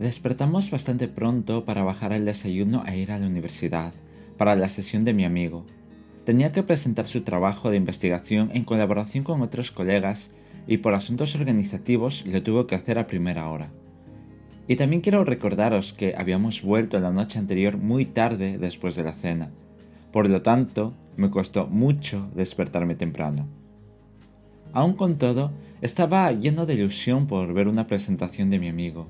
Despertamos bastante pronto para bajar el desayuno e ir a la universidad, para la sesión de mi amigo. Tenía que presentar su trabajo de investigación en colaboración con otros colegas y por asuntos organizativos lo tuvo que hacer a primera hora. Y también quiero recordaros que habíamos vuelto la noche anterior muy tarde después de la cena, por lo tanto me costó mucho despertarme temprano. Aún con todo, estaba lleno de ilusión por ver una presentación de mi amigo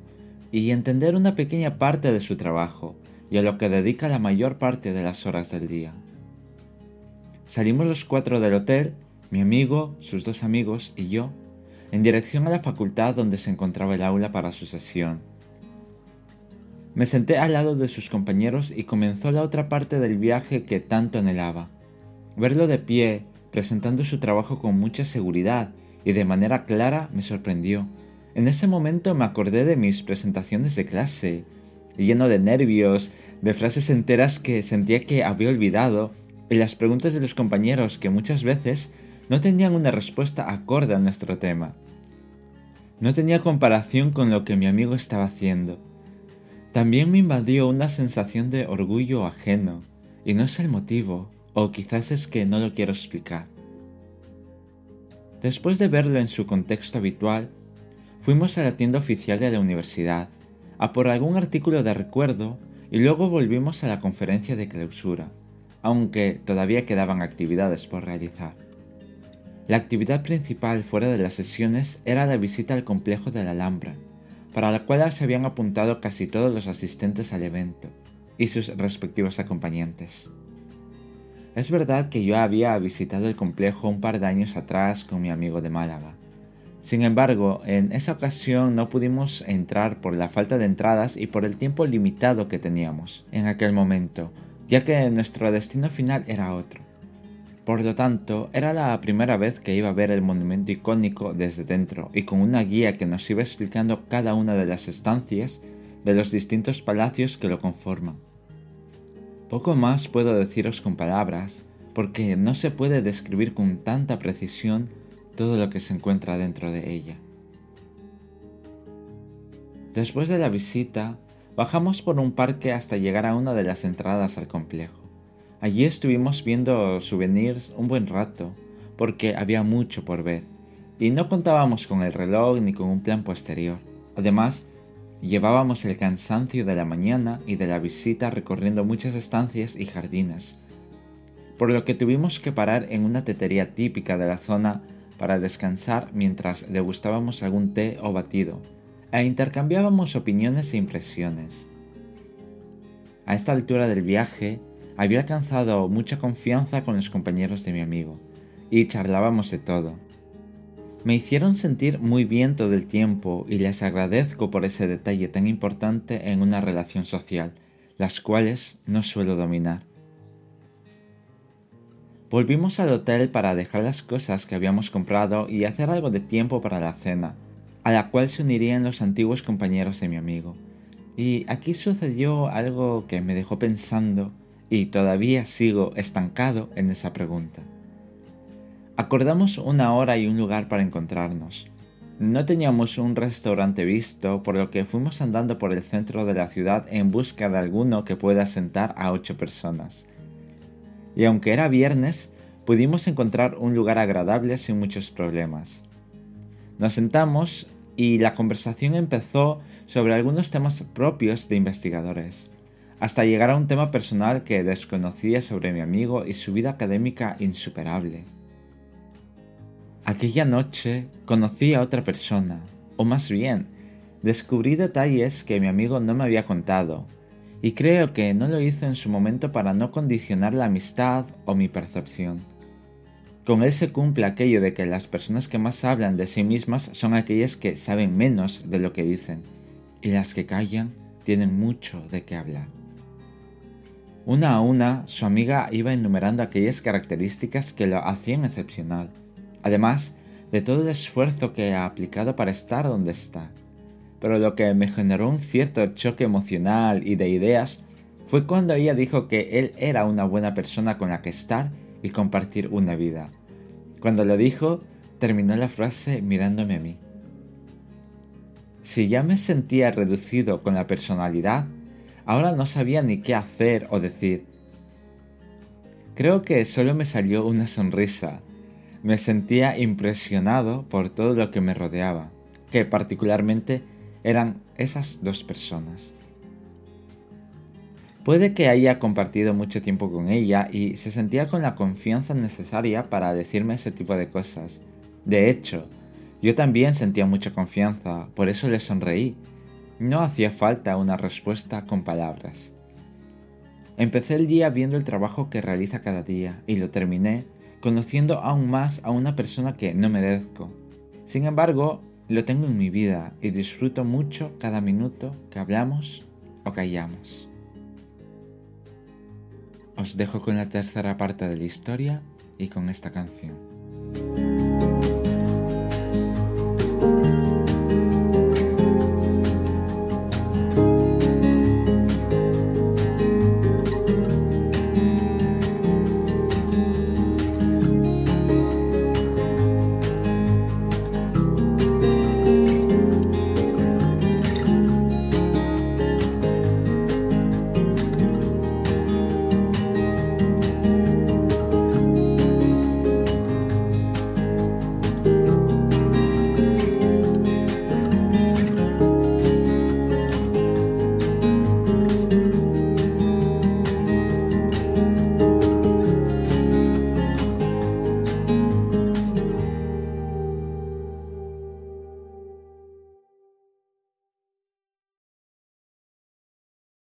y entender una pequeña parte de su trabajo y a lo que dedica la mayor parte de las horas del día. Salimos los cuatro del hotel, mi amigo, sus dos amigos y yo, en dirección a la facultad donde se encontraba el aula para su sesión. Me senté al lado de sus compañeros y comenzó la otra parte del viaje que tanto anhelaba. Verlo de pie, presentando su trabajo con mucha seguridad y de manera clara me sorprendió. En ese momento me acordé de mis presentaciones de clase, lleno de nervios, de frases enteras que sentía que había olvidado y las preguntas de los compañeros que muchas veces no tenían una respuesta acorde a nuestro tema. No tenía comparación con lo que mi amigo estaba haciendo. También me invadió una sensación de orgullo ajeno, y no sé el motivo, o quizás es que no lo quiero explicar. Después de verlo en su contexto habitual, fuimos a la tienda oficial de la universidad a por algún artículo de recuerdo y luego volvimos a la conferencia de clausura, aunque todavía quedaban actividades por realizar. La actividad principal fuera de las sesiones era la visita al complejo de la Alhambra, para la cual se habían apuntado casi todos los asistentes al evento y sus respectivos acompañantes. Es verdad que yo había visitado el complejo un par de años atrás con mi amigo de Málaga. Sin embargo, en esa ocasión no pudimos entrar por la falta de entradas y por el tiempo limitado que teníamos en aquel momento, ya que nuestro destino final era otro. Por lo tanto, era la primera vez que iba a ver el monumento icónico desde dentro y con una guía que nos iba explicando cada una de las estancias de los distintos palacios que lo conforman. Poco más puedo deciros con palabras, porque no se puede describir con tanta precisión todo lo que se encuentra dentro de ella. Después de la visita, bajamos por un parque hasta llegar a una de las entradas al complejo. Allí estuvimos viendo souvenirs un buen rato, porque había mucho por ver, y no contábamos con el reloj ni con un plan posterior. Además, Llevábamos el cansancio de la mañana y de la visita recorriendo muchas estancias y jardines, por lo que tuvimos que parar en una tetería típica de la zona para descansar mientras degustábamos algún té o batido, e intercambiábamos opiniones e impresiones. A esta altura del viaje había alcanzado mucha confianza con los compañeros de mi amigo, y charlábamos de todo me hicieron sentir muy bien todo el tiempo y les agradezco por ese detalle tan importante en una relación social, las cuales no suelo dominar. Volvimos al hotel para dejar las cosas que habíamos comprado y hacer algo de tiempo para la cena, a la cual se unirían los antiguos compañeros de mi amigo. Y aquí sucedió algo que me dejó pensando y todavía sigo estancado en esa pregunta. Acordamos una hora y un lugar para encontrarnos. No teníamos un restaurante visto, por lo que fuimos andando por el centro de la ciudad en busca de alguno que pueda sentar a ocho personas. Y aunque era viernes, pudimos encontrar un lugar agradable sin muchos problemas. Nos sentamos y la conversación empezó sobre algunos temas propios de investigadores, hasta llegar a un tema personal que desconocía sobre mi amigo y su vida académica insuperable. Aquella noche conocí a otra persona, o más bien, descubrí detalles que mi amigo no me había contado, y creo que no lo hizo en su momento para no condicionar la amistad o mi percepción. Con él se cumple aquello de que las personas que más hablan de sí mismas son aquellas que saben menos de lo que dicen, y las que callan tienen mucho de qué hablar. Una a una, su amiga iba enumerando aquellas características que lo hacían excepcional además de todo el esfuerzo que ha aplicado para estar donde está. Pero lo que me generó un cierto choque emocional y de ideas fue cuando ella dijo que él era una buena persona con la que estar y compartir una vida. Cuando lo dijo, terminó la frase mirándome a mí. Si ya me sentía reducido con la personalidad, ahora no sabía ni qué hacer o decir. Creo que solo me salió una sonrisa. Me sentía impresionado por todo lo que me rodeaba, que particularmente eran esas dos personas. Puede que haya compartido mucho tiempo con ella y se sentía con la confianza necesaria para decirme ese tipo de cosas. De hecho, yo también sentía mucha confianza, por eso le sonreí. No hacía falta una respuesta con palabras. Empecé el día viendo el trabajo que realiza cada día y lo terminé conociendo aún más a una persona que no merezco. Sin embargo, lo tengo en mi vida y disfruto mucho cada minuto que hablamos o callamos. Os dejo con la tercera parte de la historia y con esta canción.